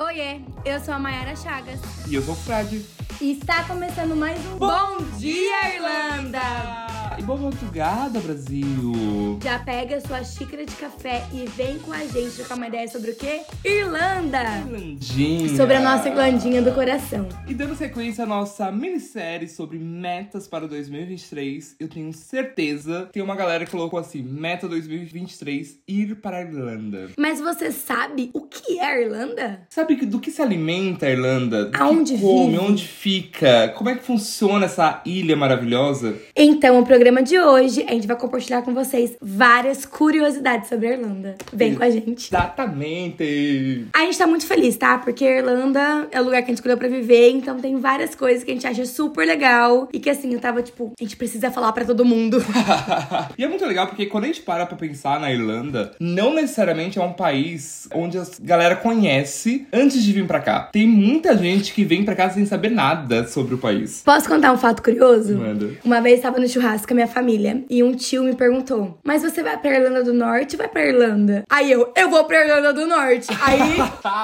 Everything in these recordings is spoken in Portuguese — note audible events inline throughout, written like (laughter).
Oiê, eu sou a Mayara Chagas. E eu sou o Fred. E está começando mais um Bom, Dia Irlanda! E boa madrugada, Brasil! Já pega sua xícara de café e vem com a gente trocar uma ideia sobre o quê? Irlanda! Irlandinha! Sobre a nossa Irlandinha do coração. E dando sequência à nossa minissérie sobre metas para 2023, eu tenho certeza tem uma galera que colocou assim: meta 2023, ir para a Irlanda. Mas você sabe o que é a Irlanda? Sabe que- do que se alimenta a Irlanda? Do Aonde que come? vive? Onde fica? Como é que funciona essa ilha maravilhosa? Então, o programa de hoje, a gente vai compartilhar com vocês várias curiosidades sobre a Irlanda. Vem com a gente. Exatamente! A gente tá muito feliz, tá? Porque a Irlanda é o lugar que a gente escolheu pra viver, então tem várias coisas que a gente acha super legal e que assim, eu tava tipo, a gente precisa falar pra todo mundo. (laughs) (laughs) e é muito legal porque quando a gente para pra pensar na Irlanda, não necessariamente é um país onde a galera conhece antes de vir pra cá. Tem muita gente que vem pra cá sem saber nada sobre o país. Posso contar um fato curioso? Manda. Uma vez tava no churrasco com minha família e um tio me perguntou: Mas você vai pra Irlanda do Norte ou vai pra Irlanda? Aí eu, eu vou pra Irlanda do Norte. Aí,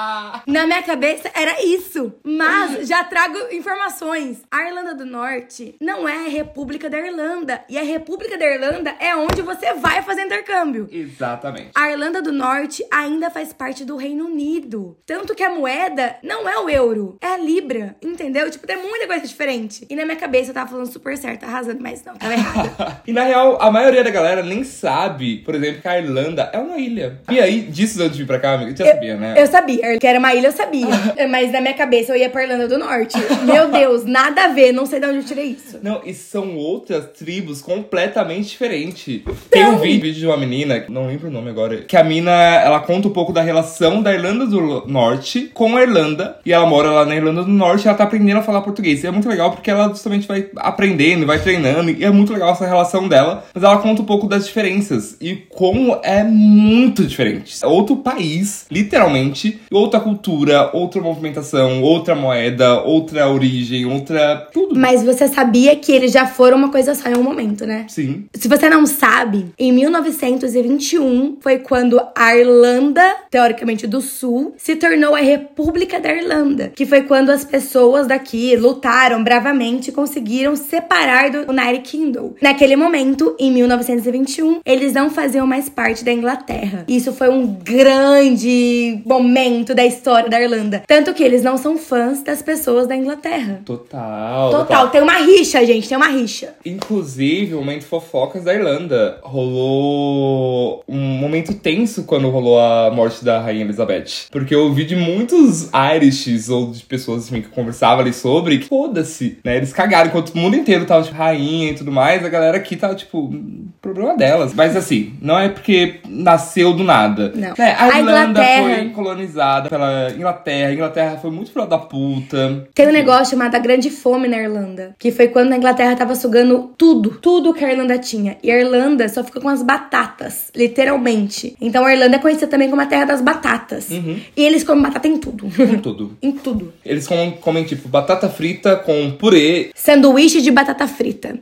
(laughs) na minha cabeça, era isso. Mas já trago informações. A Irlanda do Norte não é a República da Irlanda. E a República da Irlanda é onde você vai fazer intercâmbio. Exatamente. A Irlanda do Norte ainda faz parte do Reino Unido. Tanto que a moeda não é o euro, é a Libra, entendeu? Tipo, tem muita coisa diferente. E na minha cabeça eu tava falando super certo, arrasando, mas não, tava errada. E na real, a maioria da galera nem sabe, por exemplo, que a Irlanda é uma ilha. E aí, disso antes de vir pra cá, amiga, você já sabia, né? Eu sabia, que era uma ilha, eu sabia. (laughs) mas na minha cabeça eu ia pra Irlanda do Norte. Meu Deus, nada a ver, não sei de onde eu tirei isso. Não, e são outras tribos completamente diferentes. Tem um vídeo de uma menina, não lembro o nome agora, que a mina, ela conta um pouco da relação da Irlanda do Norte com a Irlanda. E ela mora lá na Irlanda do Norte e ela tá aprendendo a falar português. E é muito legal porque ela justamente vai aprendendo, vai treinando. E é muito legal essa relação dela. Mas ela conta um pouco das diferenças e como é muito diferente. É outro país, literalmente, outra cultura, outra movimentação, outra moeda, outra origem, outra. tudo. Mas você sabia que eles já foram uma coisa só em um momento, né? Sim. Se você não sabe, em 1921 foi quando a Irlanda, teoricamente do Sul, se tornou a República da Irlanda, que foi quando as pessoas daqui lutaram bravamente e conseguiram separar do United Kingdom. Naquele momento, em 1921, eles não faziam mais parte da Inglaterra. Isso foi um grande momento da história da Irlanda, tanto que eles não são fãs das pessoas da Inglaterra. Total. Total, tem uma rixa, gente, tem uma rixa. Inclusive, o momento fofocas da Irlanda. Rolou um momento tenso quando rolou a morte da Rainha Elizabeth. Porque eu ouvi de muitos Irishes ou de pessoas assim, que conversavam ali sobre que foda-se, né? Eles cagaram enquanto o mundo inteiro tava, tipo, rainha e tudo mais. A galera aqui tava, tipo, problema delas. Mas assim, não é porque nasceu do nada. Não. Né? A, A Irlanda Inglaterra- foi colonizada pela Inglaterra. A Inglaterra foi muito filha da puta. Tem um negócio chamado a Grande Fome na Irlanda, que foi quando a Inglaterra tava sugando tudo, tudo que a Irlanda tinha. E a Irlanda só fica com as batatas, literalmente. Então a Irlanda é conhecida também como a terra das batatas. Uhum. E eles comem batata em tudo. Com tudo. (laughs) em tudo. Eles comem, comem, tipo, batata frita com purê. Sanduíche de batata frita.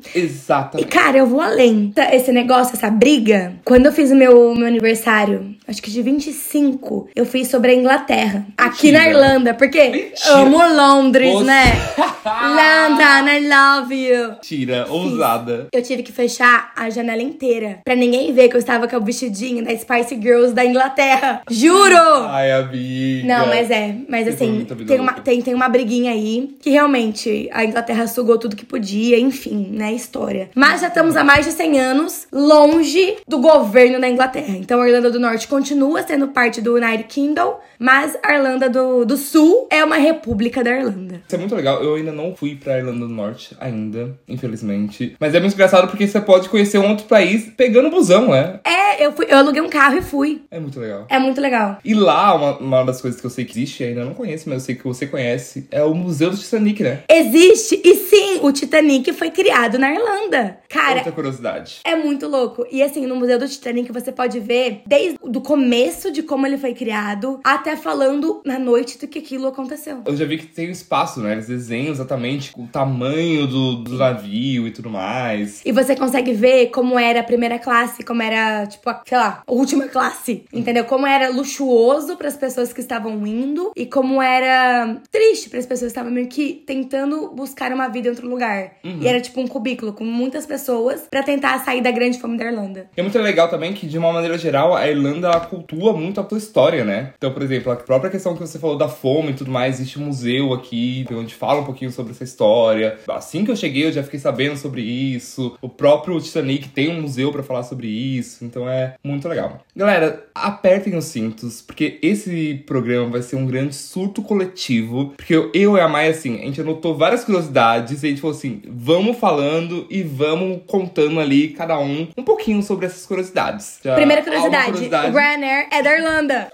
E, cara, eu vou além. Tá, Esse negócio, essa briga, quando eu fiz o meu, meu aniversário, acho que de 25, eu fiz sobre a Inglaterra. Aqui Mentira. na Irlanda. Porque Mentira. amo Londres, Você- né? (laughs) London, I love you. Tira, ousada. Eu tive que fechar a janela inteira pra ninguém ver que eu estava com o vestidinho da Spice Girls da Inglaterra. Juro! Ai, amiga. Não, mas é. Mas assim, tem uma, tem, tem uma briguinha aí que realmente a Inglaterra sugou tudo que podia, enfim, né? História. Mas já estamos há mais de 100 anos longe do governo da Inglaterra. Então a Irlanda do Norte continua sendo parte do United Kingdom, mas a Irlanda do, do Sul é uma república da Irlanda. Isso é muito legal. Eu ainda não fui pra Irlanda do Norte, ainda, infelizmente. Mas é muito engraçado porque você pode conhecer um outro país pegando busão, né? É, eu, fui, eu aluguei um carro e fui. É muito legal. É muito legal. E lá, uma, uma das coisas que eu sei que existe, ainda não conheço, mas eu sei que você conhece, é o Museu do Titanic, né? Existe, e sim, o Titanic foi criado na Irlanda. Cara, Outra curiosidade. é muito louco. E assim, no Museu do Titanic você pode ver desde o começo de como ele foi criado, até falando na noite do que aquilo aconteceu. Eu já vi que tem um espaço, né? Eles desenham exatamente o tamanho do, do navio e tudo mais. E você consegue ver como era a primeira classe, como era, tipo, a, sei lá, a última classe, entendeu? Como era luxuoso para as pessoas que estavam indo e como era triste para as pessoas que estavam meio que tentando buscar uma vida em outro lugar. Uhum. E era tipo um cubículo com muitas pessoas para tentar sair da grande fome da Irlanda. É muito legal também que, de uma maneira geral, a Irlanda ela cultua muito a tua história, né? Então, por exemplo, a própria questão que você falou da fome e tudo mais, existe um museu aqui onde fala um pouquinho sobre essa história. Assim que eu cheguei, eu já fiquei sabendo sobre isso. O próprio Titanic tem um museu para falar sobre isso, então é muito legal. Galera, apertem os cintos, porque esse programa vai ser um grande surto coletivo. Porque eu, eu e a Maia, assim, a gente anotou várias curiosidades e a gente falou assim: vamos falando e vamos contando ali, cada um, um pouquinho sobre essas curiosidades. Já, Primeira curiosidade, curiosidade? o Ryanair é da Irlanda.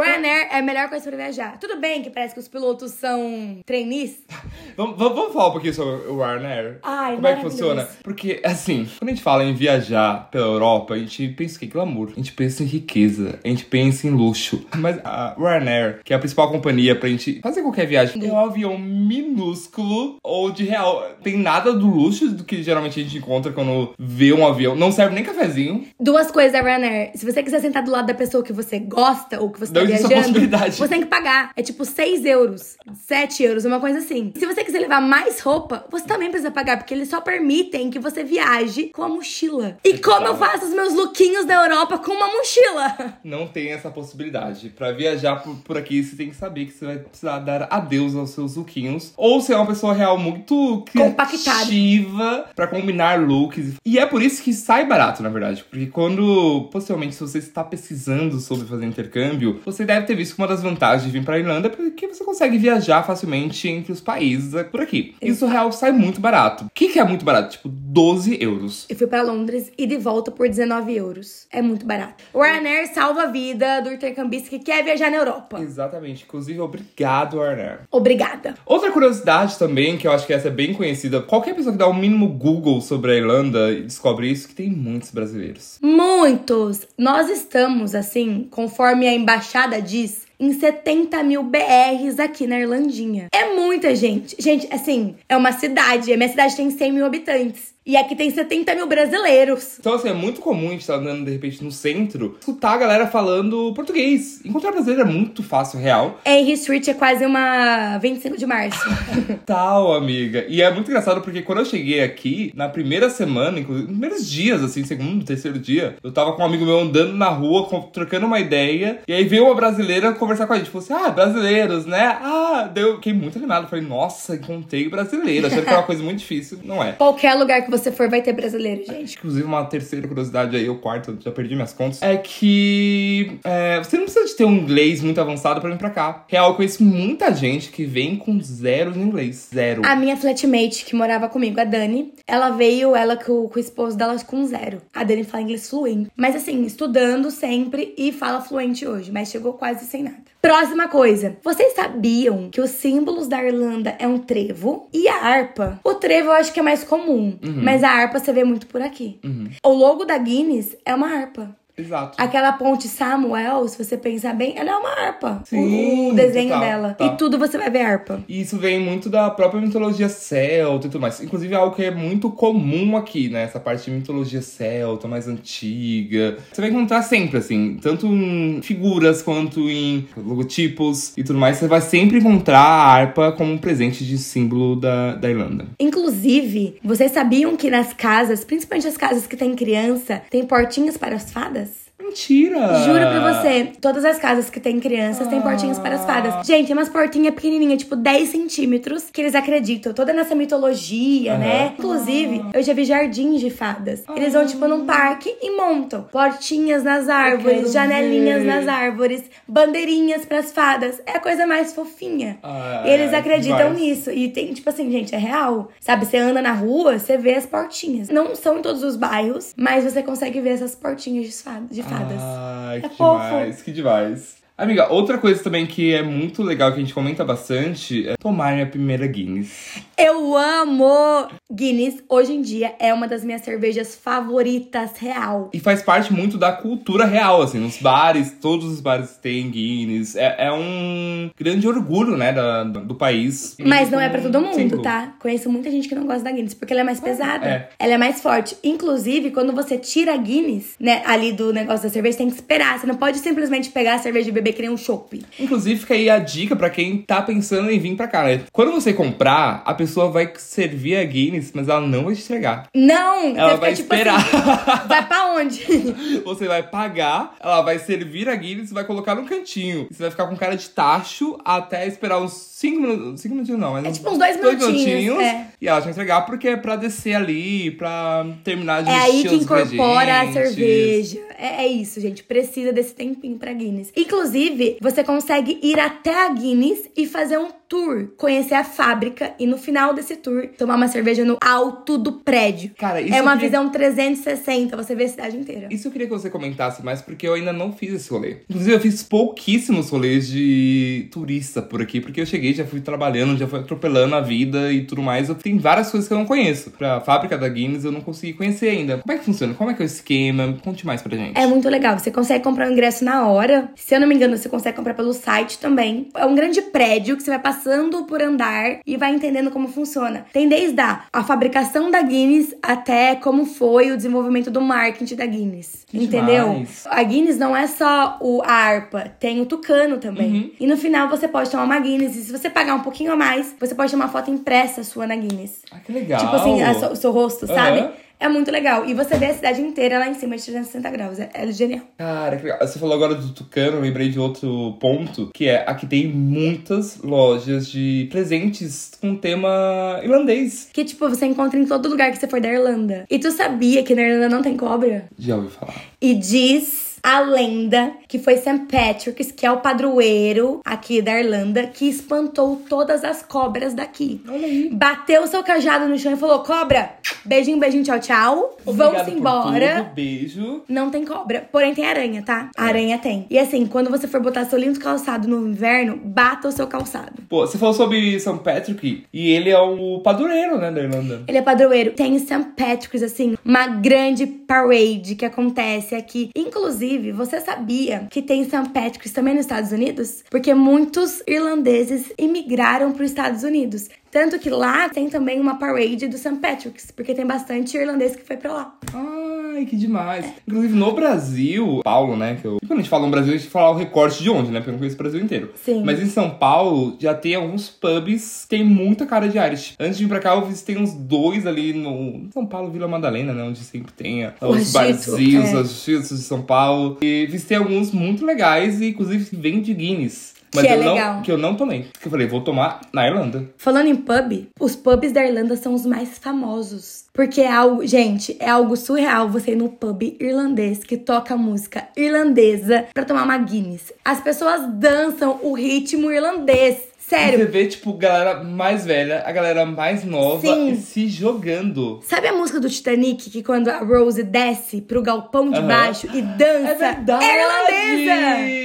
Ryanair é a melhor coisa pra viajar. Tudo bem que parece que os pilotos são trainees. (laughs) Vamos, vamos, vamos falar um pouquinho sobre o Ryanair? Ai, Como é que funciona? Porque, assim, quando a gente fala em viajar pela Europa, a gente pensa que glamour. A gente pensa em riqueza. A gente pensa em luxo. Mas a Ryanair, que é a principal companhia pra gente fazer qualquer viagem, é um avião minúsculo ou de real. Tem nada do luxo do que geralmente a gente encontra quando vê um avião. Não serve nem cafezinho. Duas coisas da Ryanair. Se você quiser sentar do lado da pessoa que você gosta ou que você tá Essa viajando, possibilidade. você tem que pagar. É tipo 6 euros, 7 euros, uma coisa assim. Se você quiser levar mais roupa, você também precisa pagar, porque eles só permitem que você viaje com a mochila. E como eu faço os meus lookinhos da Europa com uma mochila? Não tem essa possibilidade. Pra viajar por, por aqui, você tem que saber que você vai precisar dar adeus aos seus lookinhos. Ou ser uma pessoa real muito criativa pra combinar looks. E é por isso que sai barato, na verdade. Porque quando, possivelmente, se você está pesquisando sobre fazer intercâmbio, você deve ter visto que uma das vantagens de vir pra Irlanda é porque você consegue viajar facilmente entre os países por aqui. Isso real sai muito barato. O que, que é muito barato? Tipo, 12 euros. Eu fui pra Londres e de volta por 19 euros. É muito barato. O Ryanair salva a vida do intercambista que quer viajar na Europa. Exatamente. Inclusive, obrigado, Arner. Obrigada. Outra curiosidade também, que eu acho que essa é bem conhecida, qualquer pessoa que dá o mínimo Google sobre a Irlanda descobre isso, que tem muitos brasileiros. Muitos! Nós estamos, assim, conforme a embaixada diz, em 70 mil BRs aqui na Irlandinha. É muita gente. Gente, assim, é uma cidade. A minha cidade tem 100 mil habitantes. E aqui tem 70 mil brasileiros. Então, assim, é muito comum a gente estar andando, de repente, no centro, escutar a galera falando português. Encontrar brasileiro é muito fácil, real. Henry Street é quase uma 25 de março. (laughs) Tal, amiga. E é muito engraçado porque quando eu cheguei aqui, na primeira semana, inclusive, nos primeiros dias, assim, segundo, terceiro dia, eu tava com um amigo meu andando na rua, trocando uma ideia, e aí veio uma brasileira conversar com a gente. Falou assim: ah, brasileiros, né? Ah, deu. Fiquei muito animado. Falei, nossa, encontrei brasileiro. Achando que era uma coisa muito difícil. Não é. Qualquer lugar que você for vai ter brasileiro, gente. Inclusive, uma terceira curiosidade aí, ou quarta, já perdi minhas contas, é que é, você não precisa de ter um inglês muito avançado pra vir pra cá. Real, eu conheço muita gente que vem com zero no inglês. Zero. A minha flatmate que morava comigo, a Dani, ela veio, ela com, com o esposo dela com zero. A Dani fala inglês fluente. Mas assim, estudando sempre e fala fluente hoje, mas chegou quase sem nada. Próxima coisa. Vocês sabiam que os símbolos da Irlanda é um trevo e a harpa? O trevo eu acho que é mais comum, mas a harpa você vê muito por aqui. O logo da Guinness é uma harpa. Exato. Aquela ponte Samuel, se você pensar bem, ela é uma harpa. Sim, o desenho total, dela. tá. E tudo você vai ver harpa. E isso vem muito da própria mitologia celta e tudo mais. Inclusive é algo que é muito comum aqui, né? Essa parte de mitologia celta, mais antiga. Você vai encontrar sempre, assim, tanto em figuras quanto em logotipos e tudo mais. Você vai sempre encontrar a harpa como um presente de símbolo da, da Irlanda. Inclusive, vocês sabiam que nas casas, principalmente as casas que tem criança, tem portinhas para as fadas? Mentira! Juro pra você, todas as casas que tem crianças têm portinhas para as fadas. Gente, é umas portinhas pequenininhas, tipo 10 centímetros, que eles acreditam, toda nessa mitologia, né? Inclusive, eu já vi jardins de fadas. Eles vão, tipo, num parque e montam portinhas nas árvores, janelinhas ver. nas árvores, bandeirinhas pras fadas. É a coisa mais fofinha. Ah, e eles é acreditam demais. nisso. E tem, tipo assim, gente, é real. Sabe, você anda na rua, você vê as portinhas. Não são em todos os bairros, mas você consegue ver essas portinhas de fadas. De fadas. Ai, É que fofo. demais, que demais. Amiga, outra coisa também que é muito legal, que a gente comenta bastante, é tomar minha primeira Guinness. Eu amo Guinness. Hoje em dia é uma das minhas cervejas favoritas real. E faz parte muito da cultura real, assim, nos bares, todos os bares têm Guinness. É, é um grande orgulho, né, da, do país. Mas não é pra Um todo mundo, tá? Conheço muita gente que não gosta da Guinness, porque ela é mais pesada. é. Ela é mais forte. Inclusive, quando você tira a Guinness, né, ali do negócio da cerveja, tem que esperar. Você não pode simplesmente pegar a cerveja e beber que nem um chopp. Inclusive, fica aí a dica pra quem tá pensando em vir pra cá, né? Quando você comprar, a pessoa vai servir a Guinness, mas ela não vai te entregar. Não! Ela vai fica, esperar. Tipo assim, vai pra onde? (laughs) Você vai pagar, ela vai servir a Guinness e vai colocar no cantinho. Você vai ficar com cara de tacho até esperar uns 5 minutos. 5 minutinhos não, mas É tipo uns dois minutinhos, é. E ela vai entregar porque é pra descer ali, pra terminar de É aí que incorpora a cerveja. É, é isso, gente. Precisa desse tempinho pra Guinness. Inclusive, você consegue ir até a Guinness e fazer um tour. Conhecer a fábrica e no final desse tour, tomar uma cerveja no alto do prédio. Cara, isso é uma queria- visão 360, você vê a cidade inteira. Isso eu queria que você comentasse mais, porque eu ainda não fiz esse rolê. Inclusive, eu fiz pouquíssimos rolês de turista por aqui, porque eu cheguei, já fui trabalhando, já fui atropelando a vida e tudo mais. Eu, tem várias coisas que eu não conheço. Pra fábrica da Guinness eu não consegui conhecer ainda. Como é que funciona? Como é que é o esquema? Conte mais pra gente. É muito legal. Você consegue comprar o ingresso na hora. Se eu não me engano, você consegue comprar pelo site também. É um grande prédio que você vai passando por andar e vai entendendo como funciona. Tem desde a, a fabricação da Guinness até como foi o desenvolvimento do marketing da Guinness. Que entendeu? demais. A Guinness não é só o, a harpa, tem o tucano também. Uhum. E no final você pode tomar uma Guinness. E se você pagar um pouquinho a mais, você pode ter uma foto impressa sua na Guinness. Ah, que legal. Tipo assim, o seu rosto, Aham. sabe? É muito legal. E você vê a cidade inteira lá em cima de 360 graus. É, é genial. Cara, que legal. Você falou agora do Tucano, lembrei de outro ponto, que é aqui tem muitas lojas de presentes com tema irlandês. Que, tipo, você encontra em todo lugar que você for da Irlanda. E tu sabia que na Irlanda não tem cobra? Já ouvi falar. E diz a lenda que foi St. Patrick's, que é o padroeiro aqui da Irlanda, que espantou todas as cobras daqui. Olha aí. Bateu o seu cajado no chão e falou: Cobra, beijinho, beijinho, tchau, tchau. Obrigado Vamos embora. tudo, Beijo. Não tem cobra. Porém, tem aranha, tá? A aranha tem. E assim, quando você for botar seu lindo calçado no inverno, bata o seu calçado. Pô, você falou sobre St. Patrick e ele é o padroeiro, né, da Irlanda. Ele é padroeiro. Tem St. Patrick's, assim, uma grande parade que acontece aqui. Inclusive, você sabia que tem St. Patrick's também nos Estados Unidos? Porque muitos irlandeses imigraram para os Estados Unidos. Tanto que lá tem também uma parade do St. Patrick's, porque tem bastante irlandês que foi pra lá. Ai, que demais. Inclusive, no Brasil, Paulo, né? Que eu... Quando a gente fala no Brasil, a gente fala o recorte de onde, né? Porque eu não conheço o Brasil inteiro. Sim. Mas em São Paulo, já tem alguns pubs que tem muita cara de Irish. Antes de vir pra cá, eu visitei uns dois ali no São Paulo, Vila Madalena, né? Onde sempre tem O os barzinhos, é. os de São Paulo. E visitei alguns muito legais e, inclusive, vem de Guinness. Mas Que é eu não, legal. que eu não tomei. Que eu falei, vou tomar na Irlanda. Falando em pub, os pubs da Irlanda são os mais famosos. Porque é algo, gente, é algo surreal você ir no pub irlandês que toca música irlandesa pra tomar uma Guinness. As pessoas dançam o ritmo irlandês. Sério. você vê, tipo, galera mais velha, a galera mais nova Sim. se jogando. Sabe a música do Titanic que quando a Rose desce pro galpão de Aham. baixo e dança? É verdade! É irlandesa!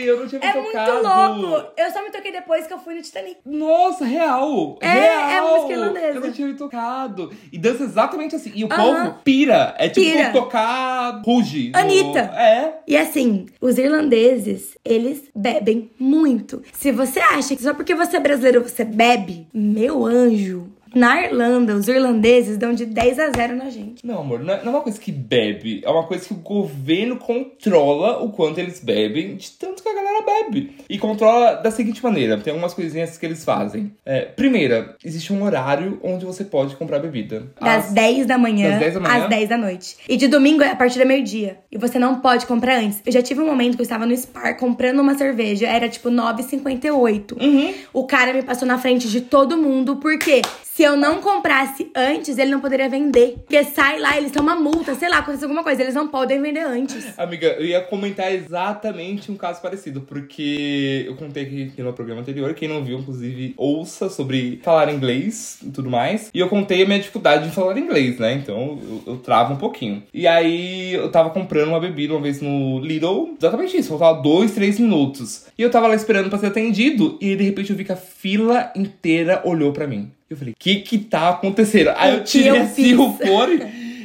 Eu não tinha me É tocado. muito louco! Eu só me toquei depois que eu fui no Titanic. Nossa, real! É, real. é música irlandesa. Eu não tinha me tocado. E dança exatamente assim. E o Aham. povo pira. É tipo Pira. tocar ruge. no- Anitta. É. E assim, os irlandeses, eles bebem muito. Se você acha que só porque você é brasileiro você bebe, meu anjo. Na Irlanda, os irlandeses dão de 10 a 0 na gente. Não, amor, não é, não é uma coisa que bebe. É uma coisa que o governo controla o quanto eles bebem, de tanto que a galera bebe. E controla da seguinte maneira: tem algumas coisinhas que eles fazem. É, primeira, existe um horário onde você pode comprar bebida. Das Às- 10 da manhã, das 10 da manhã? às 10 da noite. E de domingo é a partir da meio-dia. E você não pode comprar antes. Eu já tive um momento que eu estava no Spar comprando uma cerveja, era tipo 9,58. Uhum. O cara me passou na frente de todo mundo, porque se eu não comprasse antes, ele não poderia vender. Porque sai lá, eles têm uma multa, sei lá, acontece alguma coisa, eles não podem vender antes. Amiga, eu ia comentar exatamente um caso parecido. porque eu contei aqui, aqui no programa anterior, quem não viu, inclusive, ouça sobre falar inglês e tudo mais. E eu contei a minha dificuldade de falar inglês, né? Então eu, eu travo um pouquinho. E aí eu tava comprando uma bebida uma vez no Lidl, exatamente isso, faltava dois, três minutos. E eu tava lá esperando pra ser atendido, e de repente eu vi que a fila inteira olhou pra mim. Eu falei, o que que tá acontecendo? Aí eu tirei eu assim o fone.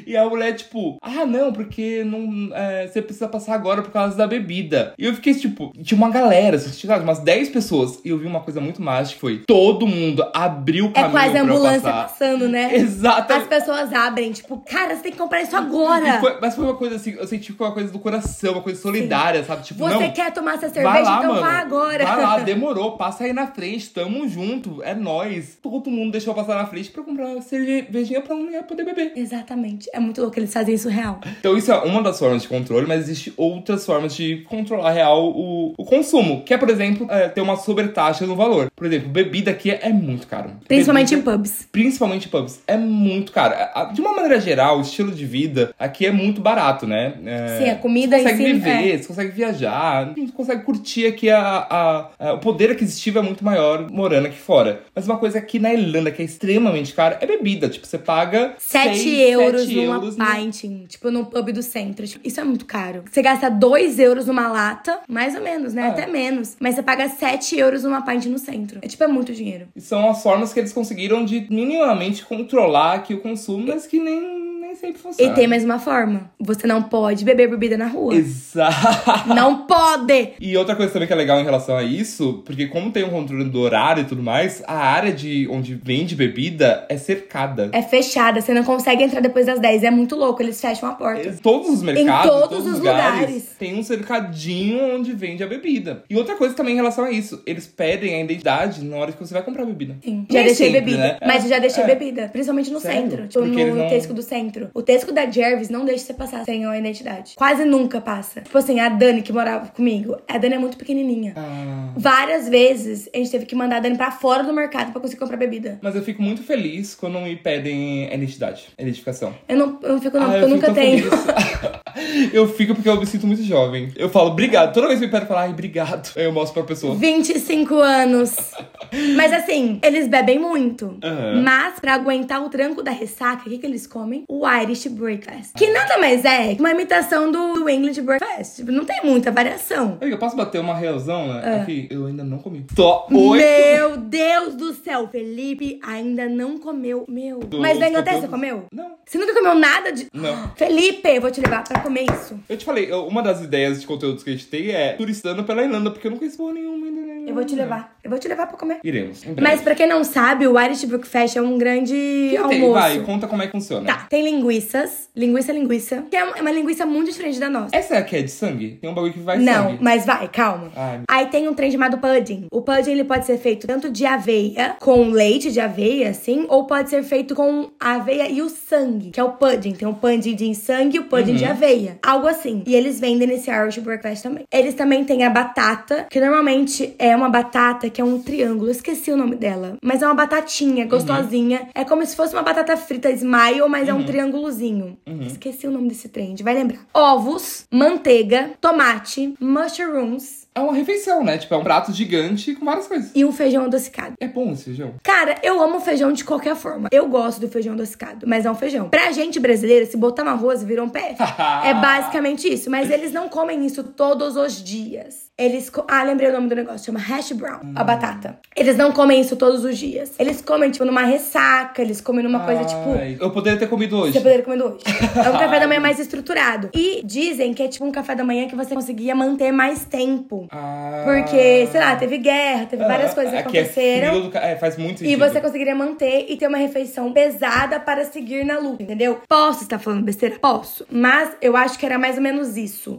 E a mulher, tipo, ah, não, porque não, é, você precisa passar agora por causa da bebida. E eu fiquei, tipo, tinha uma galera, tinha umas 10 pessoas. E eu vi uma coisa muito mágica, foi todo mundo abriu o É caminho quase a ambulância passando, né? As Exatamente. pessoas abrem, tipo, cara, você tem que comprar isso agora. foi- mas foi uma coisa assim, eu senti que foi uma coisa do coração, uma coisa solidária, sabe? Tipo, Você não, quer tomar essa cerveja? lá, então mano. vá agora. Vai lá, (laughs) demorou, passa aí na frente, tamo junto, é nóis. Todo mundo deixou passar na frente pra comprar cervejinha pra não poder beber. Exatamente. É muito louco eles fazem isso real. Então isso é uma das formas de controle, mas existe outras formas de controlar real o, o consumo, que é, por exemplo, é, ter uma sobretaxa no valor. Por exemplo, bebida aqui é muito caro. Principalmente Bebida- em pubs. Principalmente em pubs. É muito caro. De uma maneira geral, o estilo de vida aqui é muito barato, né? É, Sim, a comida você em consegue si, viver, é. você consegue viajar, você consegue curtir aqui a, a- a- o poder aquisitivo é muito maior morando aqui fora. Mas uma coisa aqui na Irlanda que é extremamente cara é bebida. Tipo, você paga 7 seis, euros sete numa euros no- pint, tipo, num pub do centro. Tipo, Isso é muito caro. Você gasta 2 euros numa lata, mais ou menos, né? É. Até menos. Mas você paga 7 euros numa pint no centro. É tipo, é muito dinheiro. E são as formas que eles conseguiram de minimamente controlar aqui o consumo, mas que nem, nem sempre E funciona. tem mais uma forma. Você não pode beber bebida na rua. Exato. Não pode! E outra coisa também que é legal em relação a isso, porque como tem um controle do horário e tudo mais, a área de onde vende bebida é cercada. É fechada, você não consegue entrar depois das 10. É muito louco, eles fecham a porta. Todos os mercados, todos todos os lugares, lugares. tem um cercadinho onde vende a bebida. E outra coisa também em relação a isso, eles pedem a identidade na hora que você vai comprar bebida. Sim. Já deixei sempre, bebida. né? Mas eu já deixei é. bebida. Principalmente no Sério? centro. Tipo, Porque no não- do centro. O Tesco da Jervis não deixa você passar sem a identidade. Quase nunca passa. Tipo assim, a Dani que morava comigo. A Dani é muito pequenininha. Ah. Várias vezes a gente teve que mandar a Dani pra fora do mercado pra conseguir comprar bebida. Mas eu fico muito feliz quando me pedem a identidade, a identificação. Eu não, eu não fico, não, Ah, porque eu, fico nunca tenho. (laughs) eu fico porque eu me sinto muito jovem. Eu falo obrigado. Toda vez que me pedem falar, ai, obrigado. Aí eu mostro pra pessoa. 25 anos. Mas assim, eles bebem muito. Aham. Mas pra aguentar o tranco da ressaca, o que, que eles comem? O Irish Breakfast. Que nada mais é que uma imitação do, do English Breakfast. Tipo, não tem muita variação. Amiga, eu posso bater uma reação, né? Ah. Aqui, eu ainda não comi. Só oito. Meu Deus do céu, Felipe ainda não comeu. Meu. Dos Mas na Inglaterra você comeu? Não. Você nunca comeu nada de. Não. Felipe, eu vou te levar pra comer isso. Eu te falei, uma das ideias de conteúdos que a gente tem é turistando pela Irlanda, porque eu não conheço nenhuma ainda. Eu vou te levar. Eu vou te levar pra comer. Iremos. Mas pra quem não sabe, o Irish Breakfast é um grande Tem, almoço. vai, conta como é que funciona. Tá, tem linguiças. Linguiça, linguiça. Que é uma linguiça muito diferente da nossa. Essa aqui é de sangue? Tem um bagulho que vai Não, sangue. mas vai, calma. Ai. Aí tem um trem chamado pudding. O pudding ele pode ser feito tanto de aveia, com leite de aveia, assim, ou pode ser feito com a aveia e o sangue, que é o pudding. Tem o pudding de sangue e o pudding Uhum. de aveia. Algo assim. E eles vendem nesse Irish Breakfast também. Eles também têm a batata, que normalmente é uma batata que é um triângulo. Eu esqueci o nome dela. Mas é uma batatinha, gostosinha. É como se fosse uma batata frita smile, mas é um triângulozinho. Esqueci o nome desse gente vai lembrar. Ovos, manteiga, tomate, mushrooms É uma refeição, né? Tipo, é um prato gigante com várias coisas. e um feijão adocicado. É bom esse feijão. Cara, eu amo feijão de qualquer forma. Eu gosto do feijão adocicado, mas é um feijão. Pra gente brasileira, se botar um arroz, vira um PF. (laughs) é basicamente isso. Mas eles não comem isso todos os dias. Eles. Ah, lembrei o nome do negócio. Chama hash brown, a batata. Eles não comem isso todos os dias. Eles comem, tipo, numa ressaca. Eles comem numa coisa, tipo. Ai, Eu poderia ter comido hoje. Você poderia comer hoje. (laughs) É um café da manhã mais estruturado. E dizem que é tipo um café da manhã que você conseguia manter mais tempo. Ah. Porque, sei lá, teve guerra, teve várias Ah, coisas que aqui é aconteceram. frio do É, faz muito E sentido. você conseguiria manter e ter uma refeição pesada para seguir na luta, entendeu? Posso estar falando besteira? Posso. Mas eu acho que era mais ou menos isso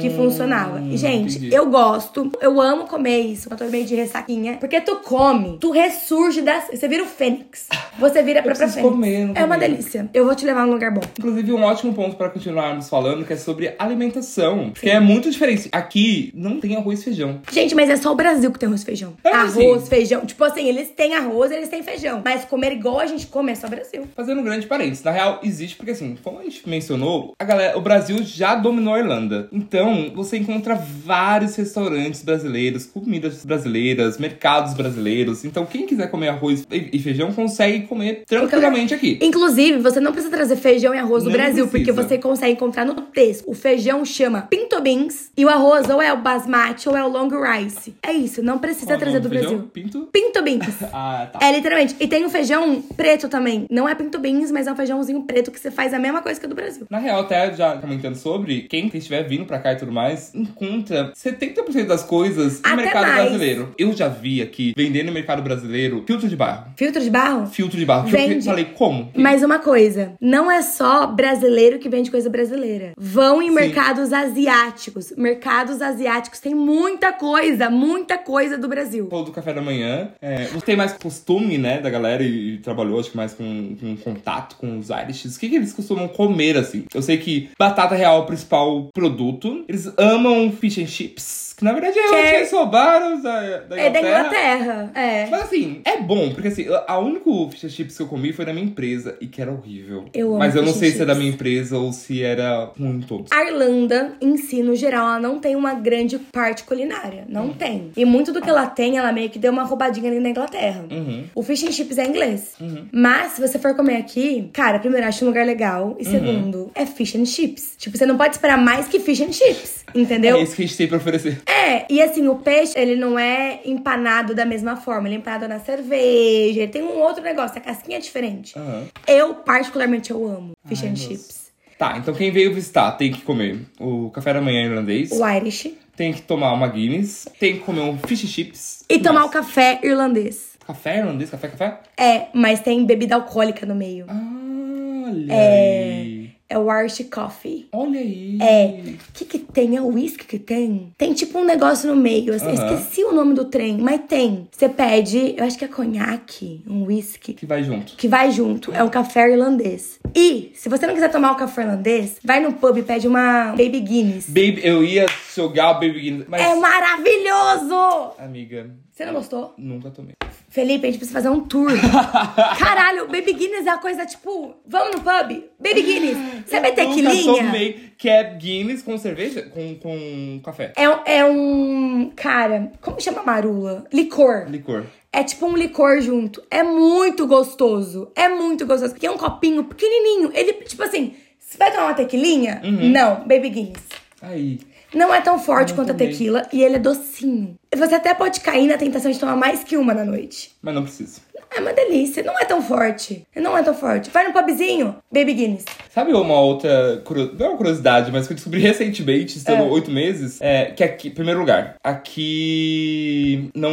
que funcionava. E, gente, Hum, entendi. eu gosto, eu amo comer isso. Eu tô meio de ressaquinha. Porque tu come, tu ressurge das. Você vira o fênix. Você vira a própria fênix. comer, é uma delícia. Eu vou te levar num lugar bom. Inclusive, um ótimo ponto pra continuarmos falando, que é sobre alimentação. Que é muito diferente. Aqui não tem arroz e feijão. Gente, mas é só o Brasil que tem arroz e feijão. É, arroz, sim. feijão. Tipo assim, eles têm arroz, eles têm feijão. Mas comer igual a gente come é só Brasil. Fazendo um grande parênteses. Na real, existe porque, assim, como a gente mencionou, a galera, o Brasil já dominou a Irlanda. Então, você encontra vários restaurantes brasileiros, comidas brasileiras, mercados brasileiros. Então, quem quiser comer arroz e feijão consegue comer tranquilamente aqui. Inclusive, você não precisa trazer feijão e arroz do Não Brasil, porque precisa. você consegue encontrar no texto. O feijão chama pinto beans e o arroz ou é o basmati ou é o long rice. É isso, não precisa Qual trazer do feijão? Brasil. Pinto? Pinto beans. (laughs) Ah, tá. É, literalmente. E tem o feijão preto também. Não é pinto beans, mas é um feijãozinho preto que você faz a mesma coisa que o do Brasil. Na real, até já comentando sobre, quem estiver vindo pra cá e tudo mais, encontra 70% das coisas no Até mercado mais. brasileiro. Eu já vi aqui, vendendo no mercado brasileiro, filtro de barro. Filtro de barro? Filtro de barro. Que eu Vende. falei, como? Mas uma coisa, não é só brasileiro que vende coisa brasileira. Vão em Sim. mercados asiáticos. Mercados asiáticos tem muita coisa, muita coisa do Brasil. Falou do café da manhã. É, tem mais costume, né, da galera e, e trabalhou, acho que mais com, com contato com os Irishes. O que, que eles costumam comer, assim? Eu sei que batata real é o principal produto. Eles amam fish and chips, que na verdade é Que é- que sobraram da, da É da Inglaterra. Inglaterra, é. Mas assim, é bom, porque assim, a única fish and chips que eu comi foi da minha empresa e que era horrível. Eu amo Mas eu não sei se é da chips. minha empresa ou se era ruim todos. A Irlanda, em si, no geral, ela não tem uma grande parte culinária. Não tem. E muito do que ela tem, ela meio que deu uma roubadinha ali na Inglaterra. Uhum. O fish and chips é inglês. Mas, se você for comer aqui, cara, primeiro, acho um lugar legal. Uhum. E segundo, é fish and chips. Tipo, você não pode esperar mais que fish and chips. Entendeu? É isso que a gente tem pra oferecer. É, e assim, o peixe, ele não é empanado da mesma forma. Ele é empanado na cerveja, ele tem um outro negócio, a casquinha é diferente. Aham. Eu, particularmente, eu amo fish Ai, and nossa. chips. Tá, então quem veio visitar tem que comer o café da manhã irlandês, O Irish. tem que tomar uma Guinness, tem que comer um fish and chips. E tomar o café irlandês. Café irlandês? Café, café? É, mas tem bebida alcoólica no meio. Ah, olha É. aí. É o Irish Coffee. Olha aí. É. O que que tem? É o whisky que tem? Tem tipo um negócio no meio. assim. Esqueci o nome do trem, mas tem. Você pede, eu acho que é conhaque, um whisky. Que vai junto. que vai junto, é o café irlandês. E, se você não quiser tomar o café irlandês, vai no pub e pede uma Baby Guinness. Baby, eu ia jogar o Baby Guinness, mas... É maravilhoso! Amiga, Você não gostou? nunca tomei. Felipe, a gente precisa fazer um tour. (laughs) Caralho, Baby Guinness é a coisa tipo, vamos no pub? Baby Guinness. Sabe a Nunca tequilinha? tomei, que é Guinness com cerveja, com, com café. É, um- é um. Cara, como chama marula? Licor. Licor. É tipo um licor junto. É muito gostoso. É muito gostoso. Porque é um copinho pequenininho. Ele, tipo assim, você vai tomar uma tequilinha? Uhum. Não, Baby Guinness. Aí. Não é tão forte quanto a tequila e ele é docinho. Você até pode cair na tentação de tomar mais que uma na noite. Mas não preciso. É uma delícia, não é tão forte. Não é tão forte. Vai no pubzinho, Baby Guinness. Sabe uma outra, não é uma curiosidade, mas que eu descobri (laughs) recentemente, estando É. oito meses, é que aqui, primeiro lugar, aqui não,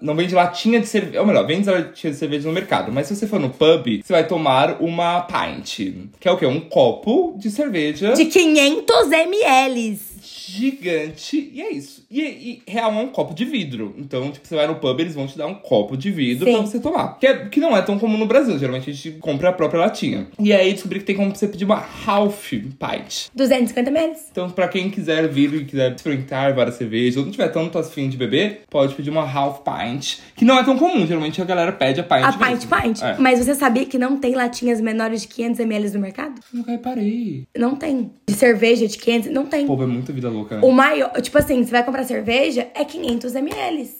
não vende latinha de cerveja, ou melhor, vende latinha de cerveja no mercado, mas se você for no pub, você vai tomar uma pint, que é o quê? Um copo de cerveja De 500 ml. Gigante, e é isso. E, e real é um copo de vidro, então, tipo, você vai no pub, eles vão te dar um copo de vidro Sim. pra você tomar, que, é, que não é tão comum no Brasil, geralmente a gente compra a própria latinha. E aí descobri que tem como você pedir uma half pint. 250 ml. Então, pra quem quiser vir e quiser experimentar várias cervejas, ou não tiver tanto afim de beber, pode pedir uma half pint, que não é tão comum. Geralmente a galera pede a pint A pint, mesmo. pint. É. Mas você sabia que não tem latinhas menores de 500 ml no mercado? Nunca reparei. Não tem. De cerveja de 500, não tem. Pô, é muita vida louca, né? O maior, tipo assim, você vai comprar cerveja, é 500 ml.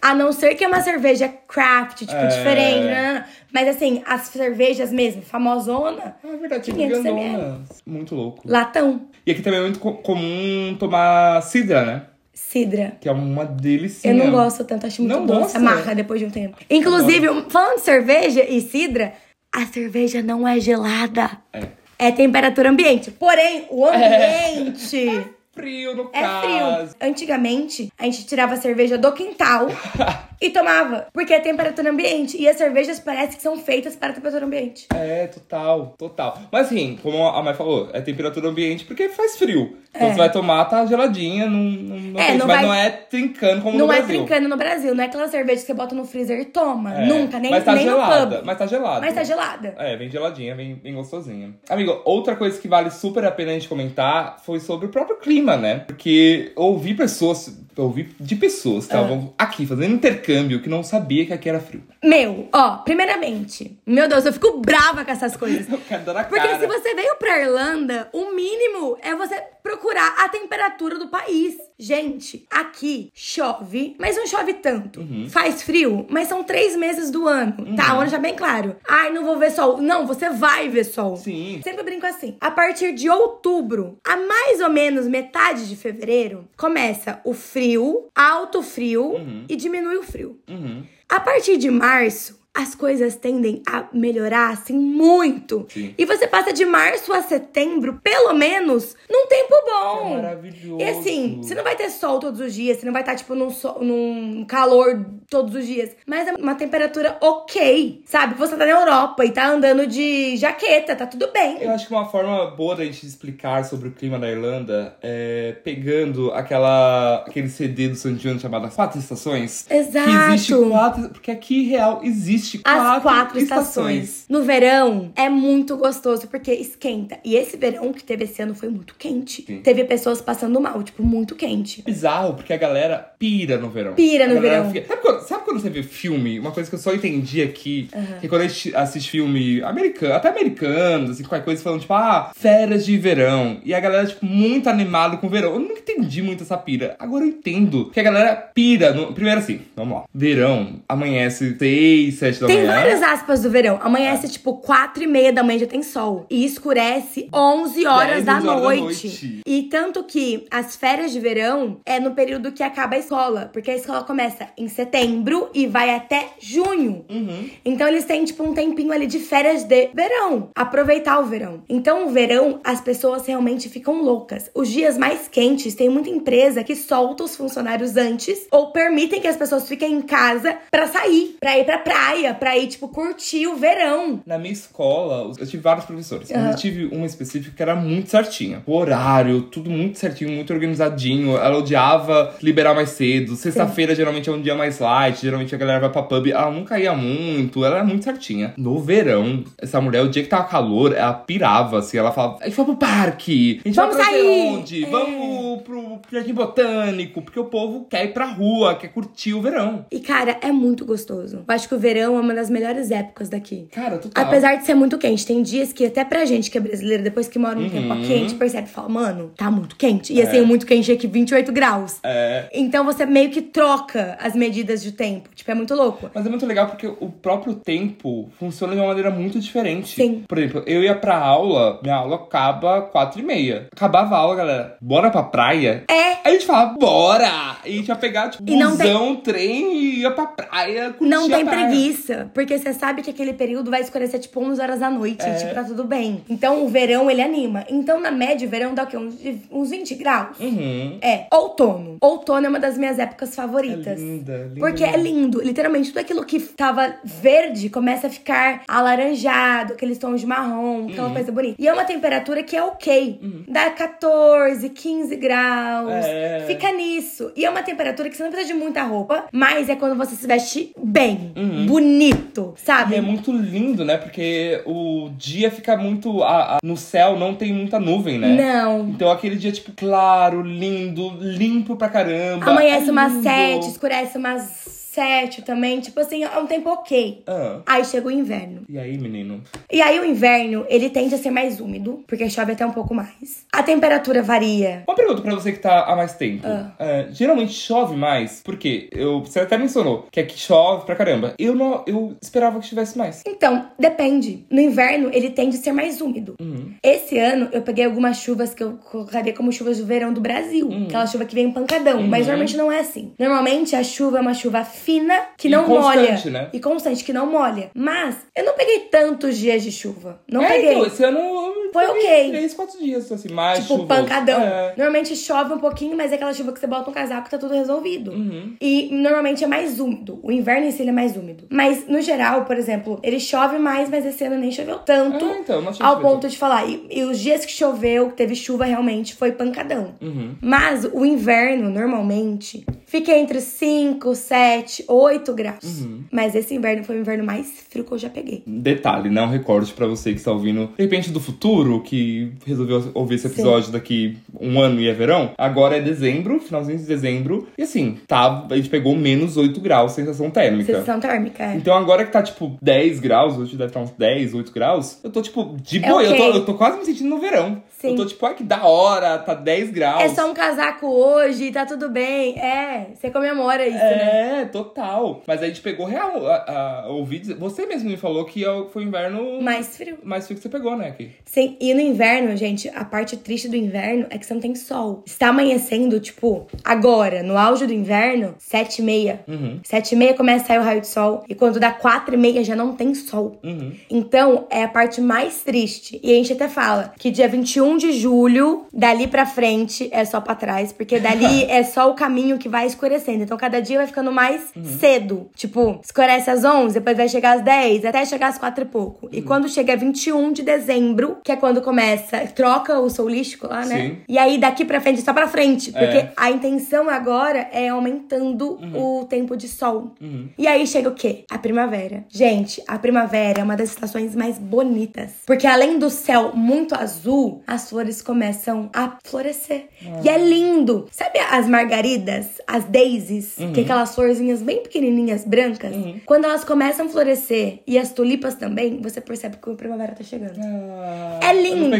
A não ser que é uma cerveja craft, tipo, É. diferente. Não. Mas assim, as cervejas mesmo, famosona, Ah, é verdade, tipo 500 grandona. Muito louco. latão, E aqui também é muito co- comum tomar cidra, né? cidra. Que é uma delícia. Eu não gosto tanto, acho muito Não doce. gosta? Amarra depois de um tempo. Inclusive, falando de cerveja e cidra, a cerveja não é gelada. É. É temperatura ambiente. Porém, o ambiente (laughs) Frio, no é caso. frio. Antigamente, a gente tirava a cerveja do quintal (laughs) e tomava. Porque é temperatura ambiente. E as cervejas parece que são feitas para a temperatura ambiente. É, total, total. Mas assim, como a Mai falou, é temperatura ambiente porque faz frio. Então É. você vai tomar, tá geladinha, não, não, não É, não mas vai- não é trincando como não no é Brasil. trincando no Brasil. Não é aquela cerveja que você bota no freezer e toma. É, Nunca, nem, mas tá nem gelada, no pub. Mas tá gelada. Mas tá gelada. É, bem geladinha, bem, bem gostosinha. Amigo, outra coisa que vale super a pena a gente comentar foi sobre o próprio clima, né? Porque ouvi pessoas, ouvi de pessoas que Ah. estavam aqui fazendo intercâmbio que não sabia que aqui era frio. Meu, ó, primeiramente, meu Deus, eu fico brava com essas coisas. (laughs) Eu quero dar na Porque cara. se você veio pra Irlanda, o mínimo é você procurar a temperatura do país. Gente, aqui chove, mas não chove tanto. Faz frio, mas são três meses do ano. Tá, onde já bem claro. Ai, não vou ver sol. Não, você vai ver sol. Sim. Sempre brinco assim. A partir de outubro, a mais ou menos metade de fevereiro, começa o frio, alto frio e diminui o frio. Uhum. A partir de março, as coisas tendem a melhorar assim muito. Sim. E você passa de março a setembro, pelo menos, num tempo bom. É maravilhoso. E assim, você não vai ter sol todos os dias, você não vai estar, tipo, num, sol- num calor todos os dias. Mas é uma temperatura ok, sabe? Você tá na Europa e tá andando de jaqueta, tá tudo bem. Eu acho que uma forma boa da gente explicar sobre o clima da Irlanda é pegando aquela, aquele CD do San John chamado Quatro Estações. Exato. Que existe quatro. Porque aqui, real, existe As quatro, quatro estações. No verão é muito gostoso porque esquenta. E esse verão que teve esse ano foi muito quente. Sim. Teve pessoas passando mal, tipo, muito quente. bizarro, porque a galera pira no verão. Pira no A verão. fica- Sabe, quando, sabe quando você vê filme? Uma coisa que eu só entendi aqui, que quando a gente assiste filme americano, até americanos, assim, qualquer coisa, falando, tipo, ah, férias de verão. E a galera, tipo, muito animada com o verão. Eu nunca entendi muito essa pira. Agora eu entendo. Que a galera pira. No... Primeiro assim, vamos lá. Verão, amanhece 6, 7 da Tem manhã. várias aspas do verão. Amanhece, tipo, quatro e meia da manhã já tem sol. E escurece 11 horas, 10, da, 11 horas da noite. noite. E tanto que as férias de verão é no período que acaba a escola. Porque a escola começa em setembro e vai até junho. Uhum. Então eles têm, tipo, um tempinho ali de férias de verão. Aproveitar o verão. Então, o verão, as pessoas realmente ficam loucas. Os dias mais quentes, tem muita empresa que solta os funcionários antes ou permitem que as pessoas fiquem em casa pra sair, pra ir pra praia, pra ir, tipo, curtir o verão. Na minha escola, eu tive vários professores. Mas eu tive uma específica que era muito certinha. O horário, tudo muito certinho, muito organizadinho. Ela odiava liberar mais cedo. Sexta-feira geralmente é um dia mais light. Geralmente a galera vai pra pub. Ela nunca ia muito. Ela era muito certinha. No verão, essa mulher, o dia que tava calor, ela pirava, assim. Ela falava, a gente vai pro parque. A gente Vamos vai pra sair." onde. É. Vamos pro Jardim Botânico. Porque o povo quer ir pra rua, quer curtir o verão. E, cara, é muito gostoso. Eu acho que o verão é uma das melhores épocas daqui. Cara, total. Apesar de ser muito quente, tem dias que até pra gente que é brasileiro, depois que mora um Uhum. tempo aqui, a gente percebe e fala, mano, tá muito quente. E assim, o muito quente é aqui 28 graus. É. Então você meio que troca as medidas de tempo. Tipo, é muito louco. Mas é muito legal porque o próprio tempo funciona de uma maneira muito diferente. Sim. Por exemplo, eu ia pra aula, minha aula acaba quatro e meia. Acabava a aula, galera. Bora pra praia? É. Aí a gente fala, bora! E a gente ia pegar, tipo, E não tem- busão, trem e ia pra praia, Não tem praia. preguiça, porque você sabe que aquele período vai escurecer tipo 11 horas da noite, É. e, tipo, tá tudo bem. Então o verão ele anima. Então na média o verão dá o quê? Uns, uns 20 graus? Uhum. É, outono. Outono é uma das minhas épocas É favoritas. linda, linda. Porque é lindo. Literalmente, tudo aquilo que tava verde começa a ficar alaranjado, aqueles tons de marrom, Uhum. aquela coisa bonita. E é uma temperatura que é ok. Dá 14, 15 graus. É. Fica nisso. E é uma temperatura que você não precisa de muita roupa, mas é quando você se veste bem, Uhum. bonito, sabe? E é muito lindo, né? Porque o dia fica muito. a- a- no céu não tem muita nuvem, né? Não. Então aquele dia, tipo, claro, lindo, limpo pra caramba. Amanhece é umas. 7, escurece umas 7 também. Tipo assim, é um tempo ok. Ah. Aí chega o inverno. E aí, menino? E aí o inverno, ele tende a ser mais úmido, porque chove até um pouco mais. A temperatura varia. Uma pergunta pra você que tá há mais tempo. Ah. É, geralmente chove mais, porque eu, você até mencionou que aqui chove pra caramba. Eu não, eu esperava que tivesse mais. Então, depende. No inverno, ele tende a ser mais úmido. Esse ano, eu peguei algumas chuvas que eu colocaria como chuvas do verão do Brasil. Aquela chuva que vem pancadão. Mas normalmente não é assim. Normalmente, a chuva é uma chuva fina, que E não constante, molha. né? E constante, que não molha. Mas, eu não peguei tantos dias de chuva. Não é, peguei. então, esse ano eu Foi ok. Três, quatro dias, assim, mais Tipo, chuvoso. pancadão. É. Normalmente chove um pouquinho, mas é aquela chuva que você bota um casaco e tá tudo resolvido. Uhum. E normalmente é mais úmido. O inverno em si ele é mais úmido. Mas, no geral, por exemplo, ele chove mais, mas esse ano nem choveu tanto. Ah, então, ao ponto de falar. E, e os dias que choveu, que teve chuva realmente, foi pancadão. Uhum. Mas o inverno, normalmente, fica entre 5, 7, 8 graus. Uhum. Mas esse inverno foi o inverno mais frio que eu já peguei. Detalhe, né? Um recorde pra você que está ouvindo, de repente, do futuro, que resolveu ouvir esse episódio daqui um ano e é verão. Agora é dezembro, finalzinho de dezembro. E assim, tá, a gente pegou menos 8 graus, sensação térmica. Sensação térmica, é. Então agora que tá, tipo, 10 graus, hoje deve estar uns 10, 8 graus, eu tô, tipo, de É boa. Eu, ok. tô, eu tô quase me sentindo no verão. Sim. Eu tô, tipo, ai, que da hora, tá 10 graus. É só um casaco hoje, tá tudo bem. É, você comemora isso, né? É, total. Mas a gente pegou real, a, a, ouvi dizer, você mesmo me falou que é foi o inverno Mais frio. mais frio que você pegou, né, aqui. Sim, e no inverno, gente, a parte triste do inverno é que você não tem sol. Está amanhecendo, tipo, agora, no auge do inverno, sete e meia. Uhum. Sete e meia começa a sair o raio de sol. E quando dá quatro e meia já não tem sol. Uhum. Então, é a parte mais triste. E a gente até fala que dia 21 de julho, dali pra frente, é só pra trás. Porque dali (laughs) é só o caminho que vai escurecendo. Então, cada dia vai ficando mais cedo. Tipo, escurece às 11, depois vai chegar às 10, até chegar às 4 e pouco. E quando chega 21 de dezembro, que é quando começa, troca o solístico lá, né? Sim. E aí, daqui pra frente, só pra frente. Porque É. a intenção agora é aumentando o tempo de sol. E aí chega o quê? A primavera. Gente, a primavera é uma das estações mais bonitas. Porque além do céu muito azul, as flores começam a florescer. E é lindo. Sabe as margaridas, as daisies, que é aquelas florzinhas bem pequenininhas, brancas? Quando elas começam a florescer e as tulipas também, você percebe que a primavera tá chegando. Ah, É lindo.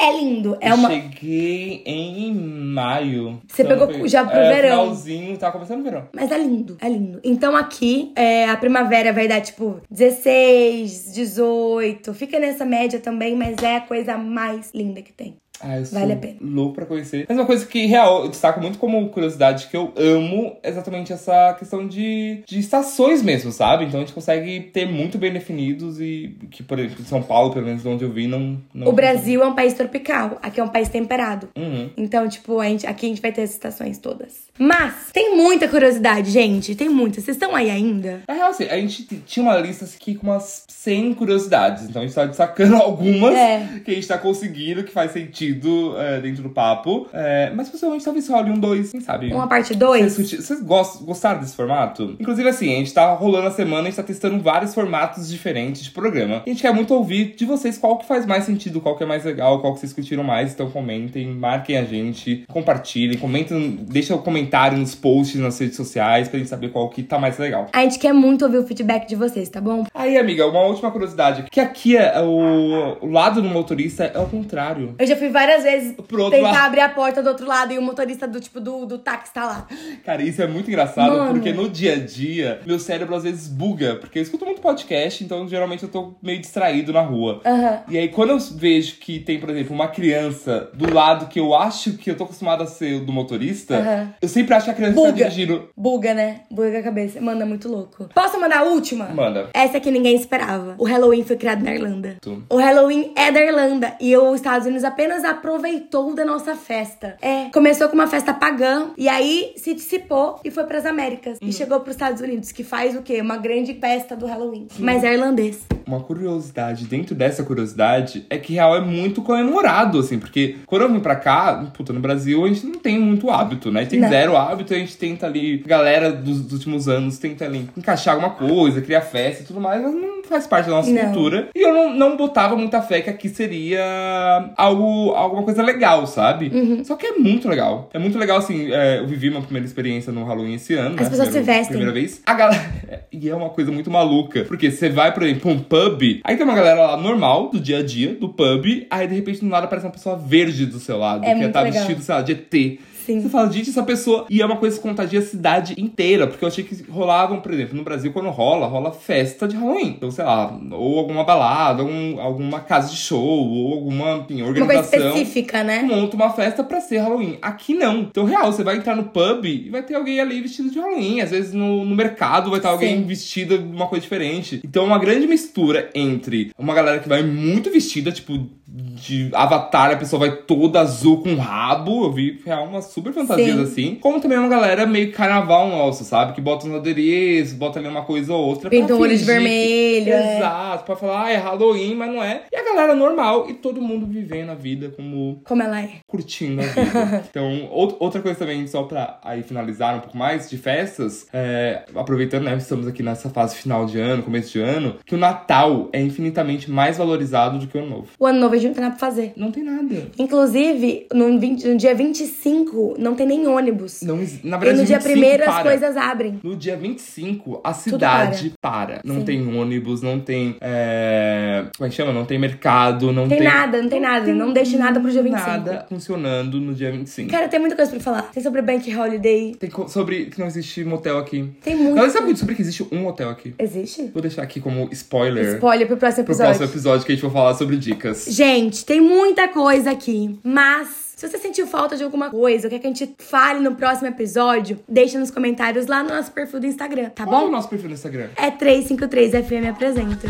É lindo. É Eu uma. Cheguei em maio. Você Então, pegou peguei- já pro é, verão. Finalzinho, tava começando o verão. Mas é lindo, é lindo. Então aqui, é, a primavera vai dar tipo 16, 18. Fica nessa média também, mas é a coisa mais linda que tem. Ah, eu sou Vale a pena. louco pra conhecer. Mas uma coisa que, real, eu destaco muito como curiosidade, que eu amo é exatamente essa questão de, de estações mesmo, sabe? Então a gente consegue ter muito bem definidos e que, por exemplo, em São Paulo, pelo menos de onde eu vi, não... não O Brasil é um país tropical, aqui é um país temperado. Uhum. Então, tipo, a gente, aqui a gente vai ter as estações todas. Mas tem muita curiosidade, gente. Tem muita. Vocês estão aí ainda? Na real, assim, a gente tinha uma lista aqui com umas 100 curiosidades. Então a gente tá destacando (laughs) algumas É. que a gente tá conseguindo, que faz sentido é, dentro do papo. É, mas possivelmente talvez role um dois, quem sabe? Uma parte 2? Vocês, gostaram desse formato? Inclusive, assim, a gente tá rolando a semana, a gente tá testando vários formatos diferentes de programa. E a gente quer muito ouvir de vocês qual que faz mais sentido, qual que é mais legal, qual que vocês curtiram mais. Então comentem, marquem a gente, compartilhem, comentem, deixem o comentário nos posts nas redes sociais pra gente saber qual que tá mais legal. A gente quer muito ouvir o feedback de vocês, tá bom? Aí, amiga, uma última curiosidade. Que aqui é o, o lado do motorista é o contrário. Eu já fui várias vezes tentar lado. abrir a porta do outro lado e o motorista do tipo do, do táxi tá lá. Cara, isso é muito engraçado, Mano. porque no dia a dia, meu cérebro às vezes buga. Porque eu escuto muito podcast, então geralmente eu tô meio distraído na rua. Aham. E aí, quando eu vejo que tem, por exemplo, uma criança do lado que eu acho que eu tô acostumado a ser o do motorista, Aham. eu sempre acho que a criança tá Buga. dirigindo. Buga, né? Buga a cabeça. Manda muito louco. Posso mandar a última? Manda. Essa que ninguém esperava. O Halloween foi criado na Irlanda. Tu. O Halloween é da Irlanda e os Estados Unidos apenas aproveitou da nossa festa. É, começou com uma festa pagã e aí se dissipou e foi pras Américas e chegou pros Estados Unidos, que faz o quê? Uma grande festa do Halloween. Mas é irlandês. Uma curiosidade dentro dessa curiosidade é que real é muito comemorado, assim, porque quando eu vim pra cá, puta, no Brasil a gente não tem muito hábito, né? Tem Não. zero hábito, a gente tenta ali, galera dos, dos últimos anos tenta ali encaixar alguma coisa, criar festa e tudo mais, mas não faz parte da nossa Não. cultura. E eu não, não botava muita fé que aqui seria algo, alguma coisa legal, sabe? Uhum. Só que é muito legal. É muito legal, assim, é, eu vivi uma primeira experiência no Halloween esse ano, As né? pessoas se Primeiro- vestem. Primeira vez. A galera. (laughs) E é uma coisa muito maluca. Porque você vai, por exemplo, um pub, aí tem uma galera lá normal, do dia a dia, do pub, aí de repente do nada aparece uma pessoa verde do seu lado, É que tá legal. vestido, sei lá, de ET. Sim. Você fala, gente, essa pessoa. E é uma coisa que contagia a cidade inteira. Porque eu achei que rolavam, por exemplo, no Brasil, quando rola, rola festa de Halloween. Então, sei lá, ou alguma balada, algum- alguma casa de show, ou alguma enfim, Uma coisa organização específica, né? monta uma festa pra ser Halloween. Aqui não. Então, real, você vai entrar no pub e vai ter alguém ali vestido de Halloween. Às vezes no, no mercado vai estar alguém Sim. vestido de uma coisa diferente. Então, é uma grande mistura entre uma galera que vai muito vestida, tipo, de Avatar, a pessoa vai toda azul com rabo. Eu vi real umas super fantasias Sim. assim. Como também uma galera meio carnaval nosso, sabe? Que bota um adereço, bota ali uma coisa ou outra. Pinta o olho de fingir que- vermelho, é. Exato, pra falar, ah, é Halloween, mas não é. E a galera normal e todo mundo vivendo a vida como Como ela é. curtindo a vida. (laughs) então, out- outra coisa também, só pra aí finalizar um pouco mais de festas, é, aproveitando, né, estamos aqui nessa fase final de ano, começo de ano, que o Natal é infinitamente mais valorizado do que o Ano Novo. O ano novo a gente não tem nada pra fazer. Não tem nada. Inclusive, no, 20 no dia 25, não tem nem ônibus. Não, na e verdade, no dia 25 primeiro as para. coisas abrem. No dia 25, a cidade para. Não Sim. tem ônibus, não tem. É... Como é que chama? Não tem mercado, não Tem tem. nada, não tem nada. Não deixe nada pro dia 25. Nada funcionando no dia 25. Cara, tem muita coisa pra falar. Tem sobre Bank Holiday. Tem sobre que não existe motel aqui. Tem muito. Galera, sabe muito sobre que existe um hotel aqui? Existe? Vou deixar aqui como spoiler, Spoiler pro próximo pro episódio. próximo episódio que a gente vai falar sobre dicas. Gente, tem muita coisa aqui, mas se você sentiu falta de alguma coisa, ou quer que a gente fale no próximo episódio, deixa nos comentários lá no nosso perfil do Instagram, tá Qual é o bom? nosso perfil no Instagram? É 353FM apresenta.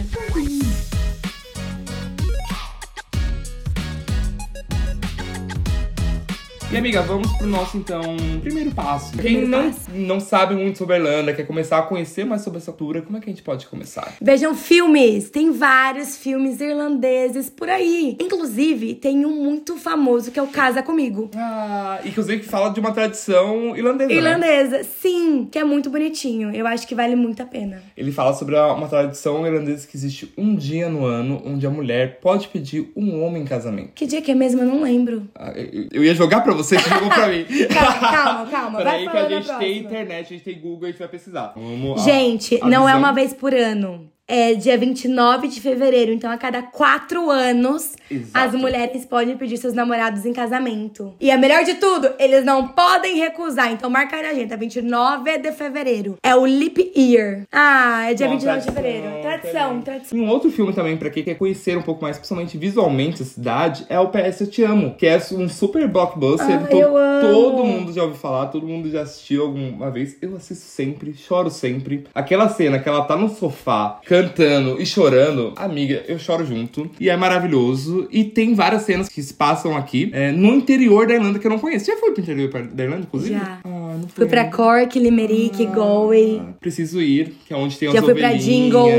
E amiga, vamos pro nosso então primeiro passo. Primeiro Quem não, passo. não sabe muito sobre a Irlanda, quer começar a conhecer mais sobre essa cultura, como é que a gente pode começar? Vejam filmes, tem vários filmes irlandeses por aí. Inclusive, tem um muito famoso que é o Casa Comigo. Ah, inclusive que fala de uma tradição irlandesa. né? Irlandesa, sim, que é muito bonitinho. Eu acho que vale muito a pena. Ele fala sobre uma tradição irlandesa que existe um dia no ano onde a mulher pode pedir um homem em casamento. Que dia que é mesmo? Eu não lembro. Ah, eu, eu ia jogar pra você, você jogou pra mim. (laughs) Calma, calma, calma. Peraí que a gente tem internet, a gente tem Google, a gente vai pesquisar. Vamos, Gente, a não é uma vez por ano. É dia 29 de fevereiro. Então, a cada quatro anos, Exato. as mulheres podem pedir seus namorados em casamento. E a melhor de tudo, eles não podem recusar. Então, marca aí na agenda. 29 de fevereiro. É o Leap Year. Ah, é dia Uma 29 de tradição, fevereiro. Tradição, também. tradição. E um outro filme também, pra quem quer conhecer um pouco mais, principalmente visualmente, a cidade, é o PS Eu Te Amo, que é um super blockbuster. Ah, eu amo. Todo mundo já ouviu falar, todo mundo já assistiu alguma vez. Eu assisto sempre, choro sempre. Aquela cena que ela tá no sofá, cantando e chorando, amiga, eu choro junto. E é maravilhoso. E tem várias cenas que se passam aqui, é, no interior da Irlanda, que eu não conheço. Já foi pro interior da Irlanda, inclusive? Já. Ah, não Fui pra. Cork, Limerick, Galway. Ah, Preciso ir, que é onde tem Já as fui pra. Jingle.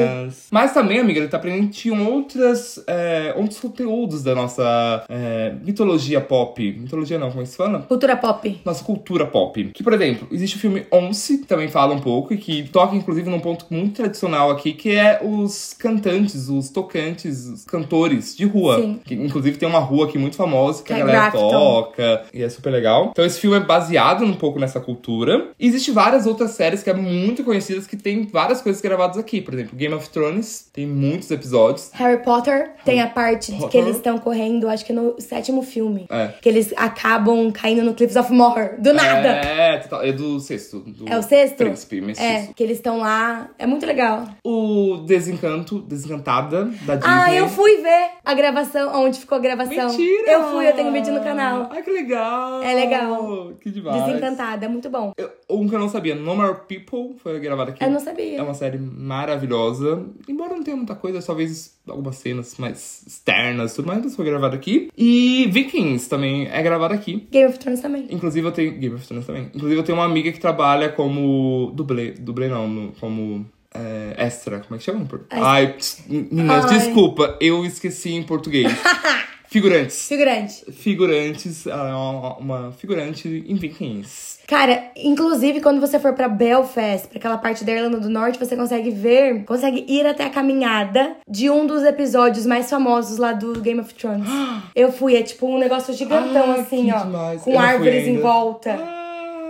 Mas também, amiga, ele tá aprendendo outras, é, outros conteúdos da nossa é, mitologia pop. Mitologia não, como é que se fala? Cultura pop. Nossa cultura pop. Que, por exemplo, existe o filme Once, que também fala um pouco, e que toca, inclusive, num ponto muito tradicional aqui, que é os cantantes, os tocantes, os cantores de rua. Sim. Que, inclusive, tem uma rua aqui muito famosa que, Que a é galera Grafton. toca, e é super legal. Então, esse filme é baseado um pouco nessa cultura. E existe várias outras séries que é muito conhecidas que tem várias coisas gravadas aqui. Por exemplo, Game of Thrones tem muitos episódios. Harry Potter tem a parte de que Potter. eles estão correndo, acho que no sétimo filme. É. Que eles acabam caindo no Cliffs of Moher. Do nada. É, total, é do sexto. Do É o sexto? Príncipe mestiço. É, que eles estão lá. É muito legal. O Desencanto, Desencantada, da Disney. Ah, eu fui ver a gravação, onde ficou a gravação. Mentira! Eu fui, eu tenho vídeo no canal. Ai, que legal! É legal. Que demais. Desencantada, é muito bom. Eu- Um que eu não sabia, No More People, foi gravado aqui. Eu não sabia. É uma série maravilhosa. Embora não tenha muita coisa, talvez algumas cenas mais externas tudo mais, mas foi gravado aqui. E Vikings também é gravado aqui. Game of Thrones também. Inclusive eu tenho. Game of Thrones também. Inclusive eu tenho uma amiga que trabalha como. dublê. Dublê não, como. É, extra. Como é que chama? Ai, meninas, desculpa, eu esqueci em português. (laughs) Figurantes. Figurante. Figurantes, é uma, uma figurante em Vikings. Cara, inclusive quando você for pra Belfast, pra aquela parte da Irlanda do Norte, você consegue ver, consegue ir até a caminhada de um dos episódios mais famosos lá do Game of Thrones. (gasps) Eu fui, é tipo um negócio gigantão Ai, assim, ó, demais. Eu com fui árvores em volta. Ah,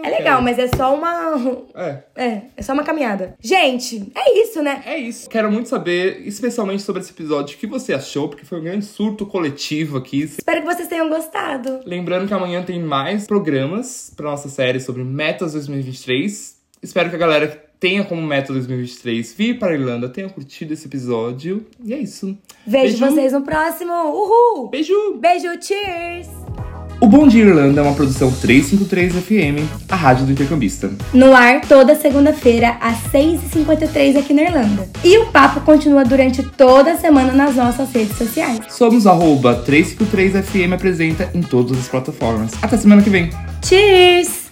É legal, mas é só uma (laughs) É, é, é só uma caminhada. Gente, é isso, né? é isso. Quero muito saber, especialmente sobre esse episódio, o que você achou, porque foi um grande surto coletivo aqui. Espero que vocês tenham gostado. Lembrando que amanhã tem mais programas pra nossa série sobre Metas 2023. Espero que a galera que tenha como meta 2023 vir para a Irlanda tenha curtido esse episódio. E é isso. Vejo Beijo. vocês no próximo. Uhul! Beijo! Beijo, cheers! O Bom Dia Irlanda é uma produção 353 FM, a rádio do intercambista. No ar toda segunda-feira às 6h53 aqui na Irlanda. E o papo continua durante toda a semana nas nossas redes sociais. Somos arroba 353FM apresenta em todas as plataformas. Até semana que vem. Cheers!